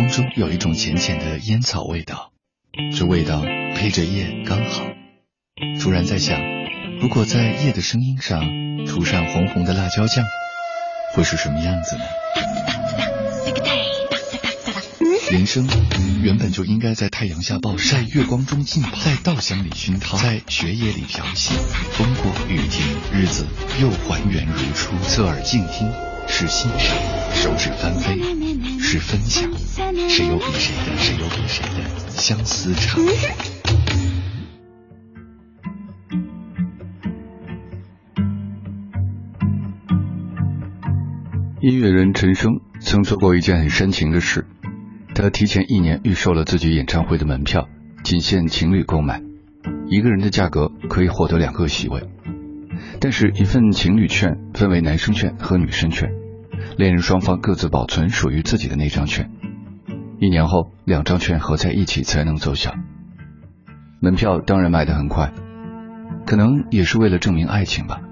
风中有一种浅浅的烟草味道，这味道配着夜刚好。突然在想，如果在夜的声音上涂上红红的辣椒酱，会是什么样子呢？人生原本就应该在太阳下暴晒，月光中浸泡，在稻香里熏陶，在雪野里调戏。风过雨停，日子又还原如初。侧耳静听是欣赏，手指翻飞是分享。谁有比谁的？谁有比谁的相思长？音乐人陈升曾做过一件很煽情的事。他提前一年预售了自己演唱会的门票，仅限情侣购买，一个人的价格可以获得两个席位。但是，一份情侣券分为男生券和女生券，恋人双方各自保存属于自己的那张券。一年后，两张券合在一起才能奏效。门票当然卖得很快，可能也是为了证明爱情吧。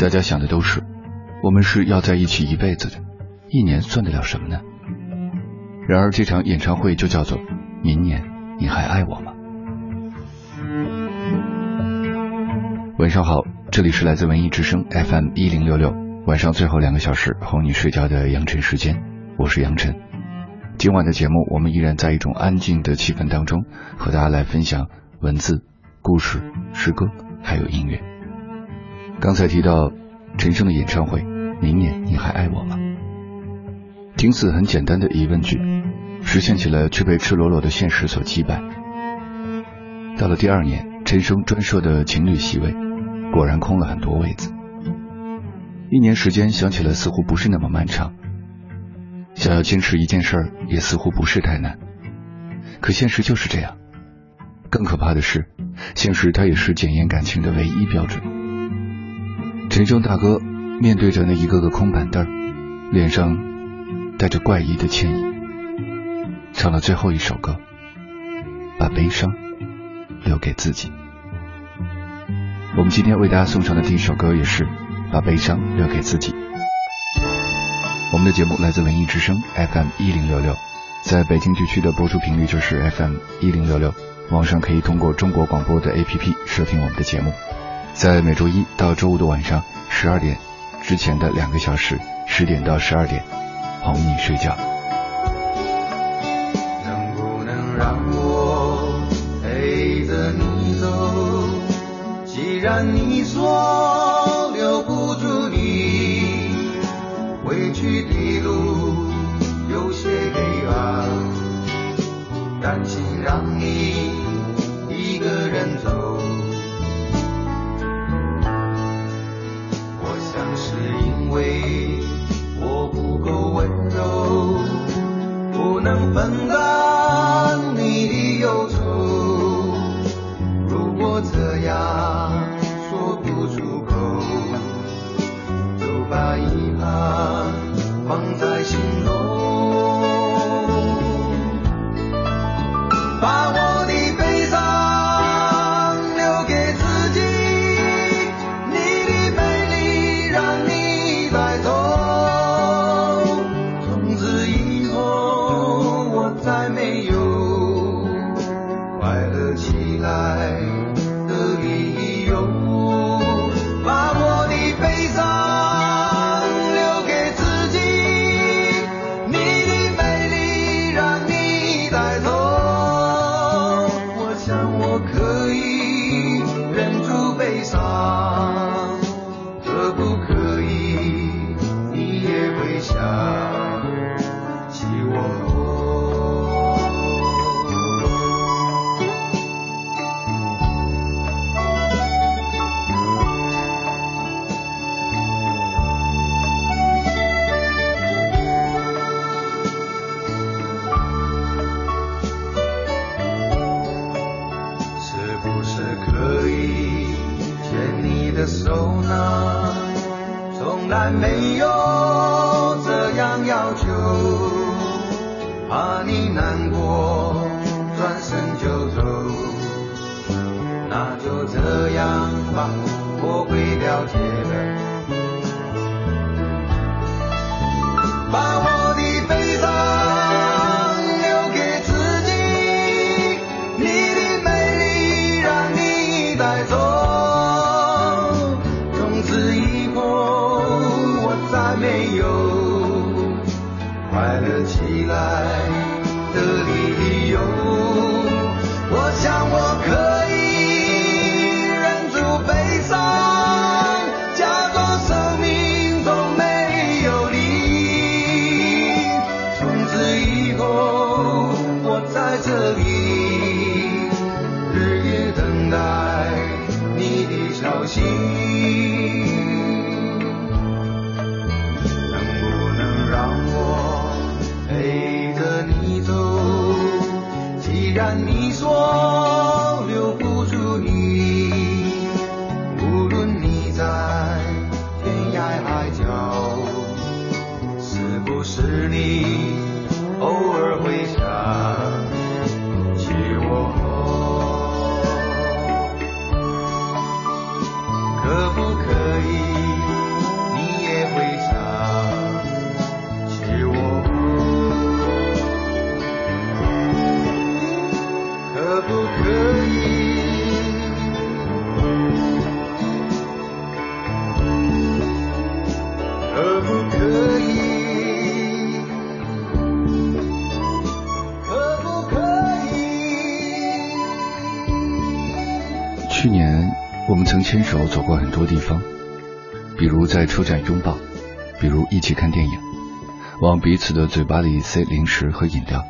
大家想的都是，我们是要在一起一辈子的，一年算得了什么呢？然而这场演唱会就叫做“明年你还爱我吗？”晚上好，这里是来自文艺之声 FM 一零六六，晚上最后两个小时哄你睡觉的杨晨时间，我是杨晨。今晚的节目，我们依然在一种安静的气氛当中，和大家来分享文字、故事、诗歌，还有音乐。刚才提到陈升的演唱会，明年你还爱我吗？听似很简单的疑问句。实现起来，却被赤裸裸的现实所击败。到了第二年，陈升专设的情侣席位果然空了很多位子。一年时间想起来似乎不是那么漫长，想要坚持一件事儿也似乎不是太难。可现实就是这样。更可怕的是，现实它也是检验感情的唯一标准。陈升大哥面对着那一个个空板凳，脸上带着怪异的歉意。唱了最后一首歌，把悲伤留给自己。我们今天为大家送上的第一首歌也是把悲伤留给自己。我们的节目来自文艺之声 FM 一零六六，在北京地区的播出频率就是 FM 一零六六，网上可以通过中国广播的 APP 收听我们的节目。在每周一到周五的晚上十二点之前的两个小时，十点到十二点，哄你睡觉。能不能让我陪着你走既然你说留不住你，去的路有些黑暗，担心让你把我去年我们曾牵手走过很多地方，比如在车站拥抱，比如一起看电影，往彼此的嘴巴里塞零食和饮料。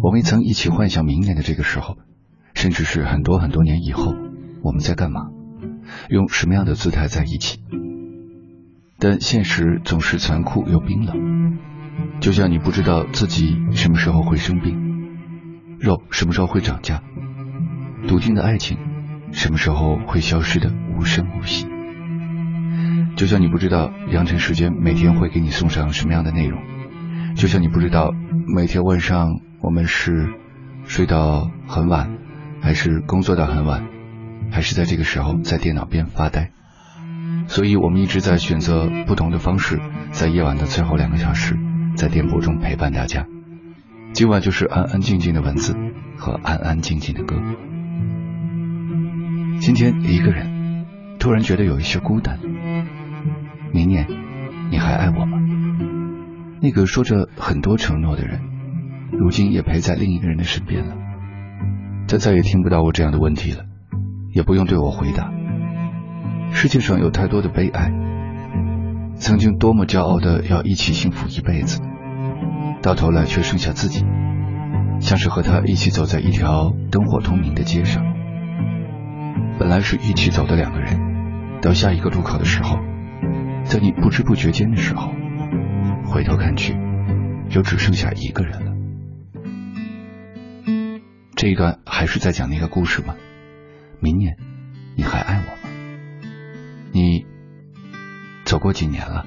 我们曾一起幻想明年的这个时候，甚至是很多很多年以后，我们在干嘛，用什么样的姿态在一起。但现实总是残酷又冰冷。就像你不知道自己什么时候会生病，肉什么时候会涨价，笃定的爱情什么时候会消失的无声无息。就像你不知道羊城时间每天会给你送上什么样的内容，就像你不知道每天晚上我们是睡到很晚，还是工作到很晚，还是在这个时候在电脑边发呆。所以我们一直在选择不同的方式，在夜晚的最后两个小时。在电波中陪伴大家，今晚就是安安静静的文字和安安静静的歌。今天一个人，突然觉得有一些孤单。明年你还爱我吗？那个说着很多承诺的人，如今也陪在另一个人的身边了。他再也听不到我这样的问题了，也不用对我回答。世界上有太多的悲哀。曾经多么骄傲的要一起幸福一辈子，到头来却剩下自己，像是和他一起走在一条灯火通明的街上。本来是一起走的两个人，到下一个路口的时候，在你不知不觉间的时候，回头看去，就只剩下一个人了。这一段还是在讲那个故事吗？明年你还爱我吗？你？走过几年了，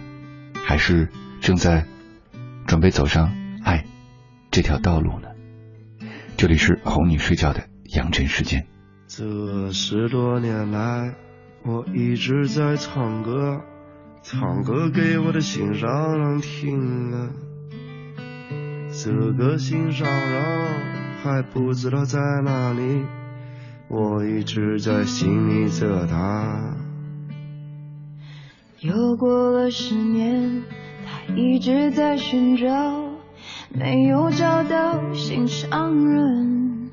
还是正在准备走上爱这条道路呢？这里是哄你睡觉的羊城时间。这十多年来，我一直在唱歌，唱歌给我的心上人听了。这个心上人还不知道在哪里，我一直在心里着他。又过了十年，他一直在寻找，没有找到心上人。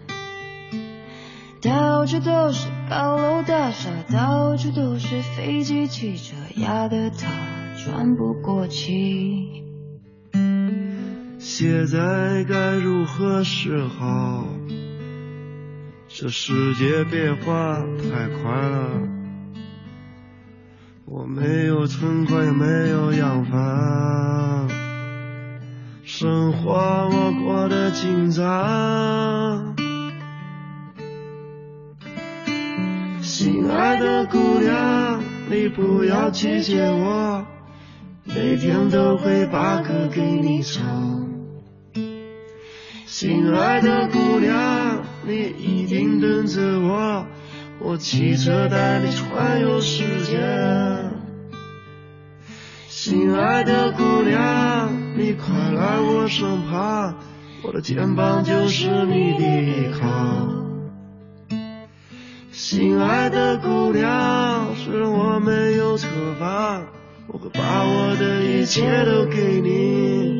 到处都是高楼大厦，到处都是飞机汽车，压得他喘不过气。现在该如何是好？这世界变化太快了。我没有存款，也没有洋房，生活我过得紧张。心爱的姑娘，你不要拒绝我，每天都会把歌给你唱。心爱的姑娘，你一定等着我。我骑车带你环游世界，心爱的姑娘，你快来我身旁，我的肩膀就是你的依靠。心爱的姑娘，虽然我没有车房，我会把我的一切都给你。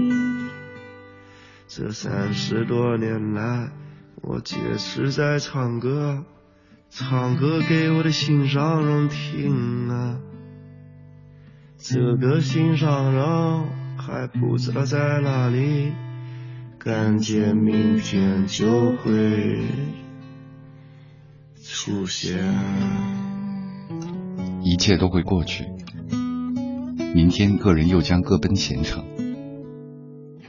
这三十多年来，我坚持在唱歌，唱歌给我的心上人听啊。这个心上人还不知道在哪里，感觉明天就会出现。一切都会过去，明天个人又将各奔前程。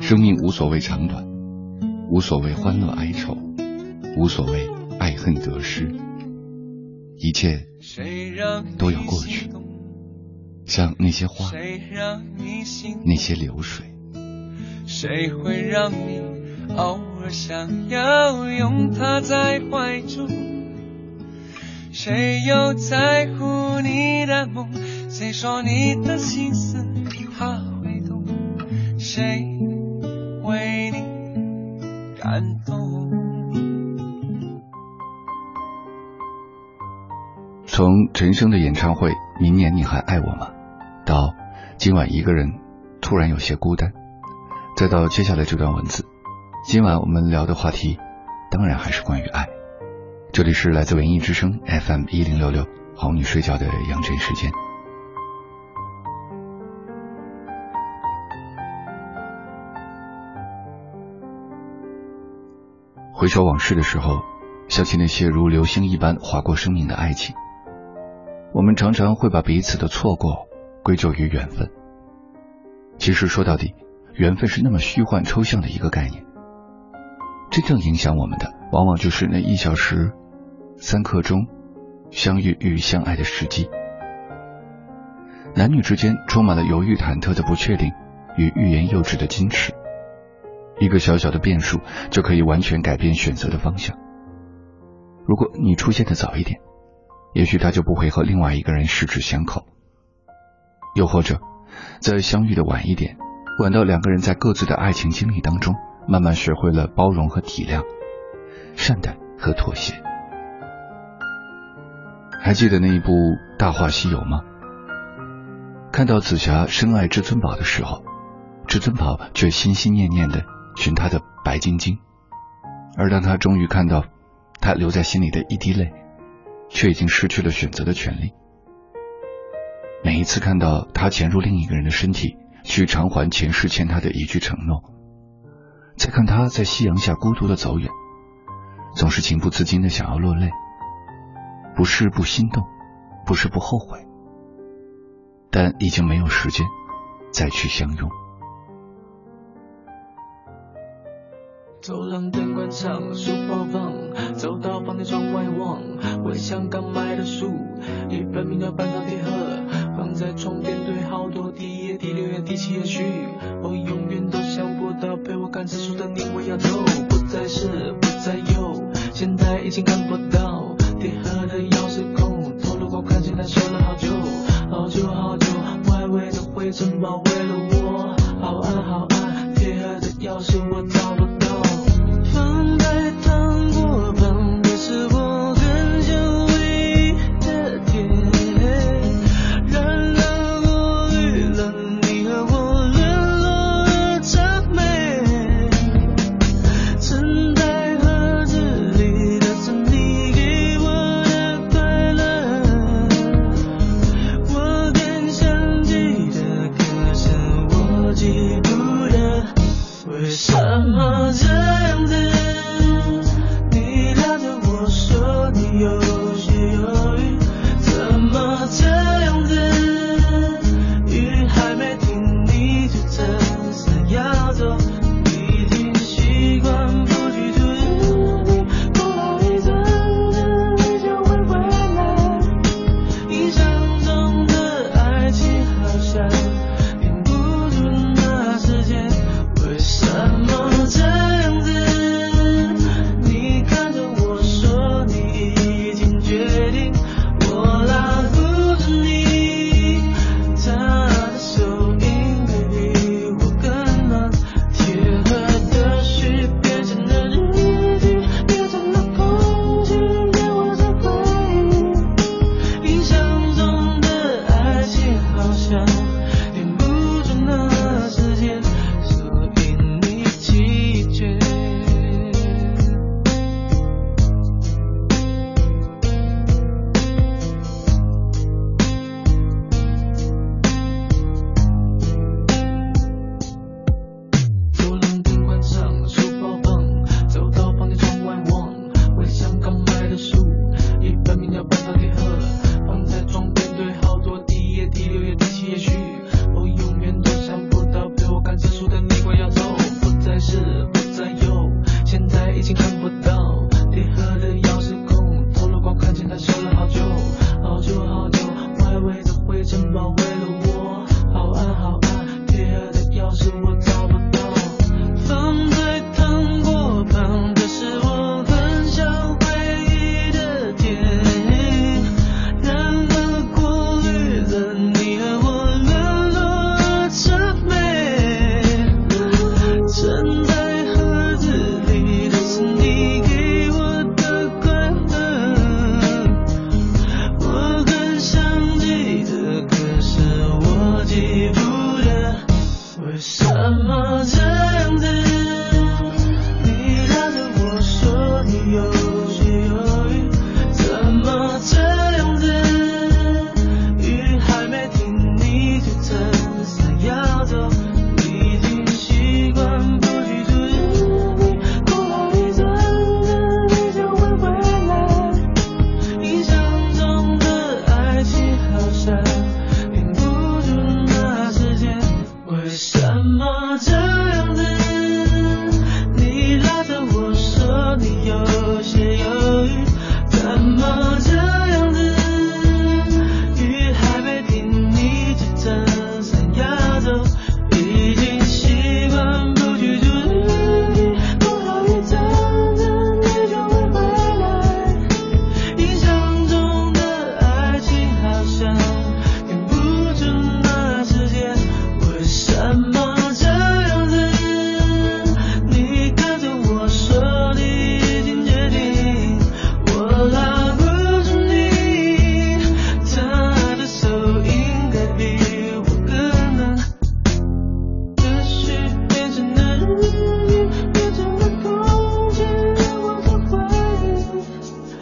生命无所谓长短，无所谓欢乐哀愁，无所谓爱恨得失，一切都要过去。像那些花，那些流水。谁会让你偶尔想要拥他在怀中？谁又在乎你的梦？谁说你的心思他会懂？谁？感动。从陈升的演唱会《明年你还爱我吗》到今晚一个人突然有些孤单，再到接下来这段文字，今晚我们聊的话题当然还是关于爱。这里是来自文艺之声 FM 一零六六哄你睡觉的杨晨时间。回首往事的时候，想起那些如流星一般划过生命的爱情，我们常常会把彼此的错过归咎于缘分。其实说到底，缘分是那么虚幻抽象的一个概念。真正影响我们的，往往就是那一小时、三刻钟相遇与相爱的时机。男女之间充满了犹豫忐忑的不确定与欲言又止的矜持。一个小小的变数就可以完全改变选择的方向。如果你出现的早一点，也许他就不会和另外一个人十指相扣；又或者，在相遇的晚一点，晚到两个人在各自的爱情经历当中，慢慢学会了包容和体谅、善待和妥协。还记得那一部《大话西游》吗？看到紫霞深爱至尊宝的时候，至尊宝却心心念念的。寻他的白晶晶，而当他终于看到他留在心里的一滴泪，却已经失去了选择的权利。每一次看到他潜入另一个人的身体，去偿还前世欠他的一句承诺，再看他在夕阳下孤独的走远，总是情不自禁的想要落泪。不是不心动，不是不后悔，但已经没有时间再去相拥。走廊灯关上，书包放，走到房间窗外望，我想刚买的书，一本名叫《半岛铁盒》，放在床边堆好多第一页、第六页、第七页序，我永远都想不到陪我看这书的你，我要走，不再是，不再有，现在已经看不到铁盒的钥匙孔，透露过看见它收了好久，好久好久，外围的灰尘包围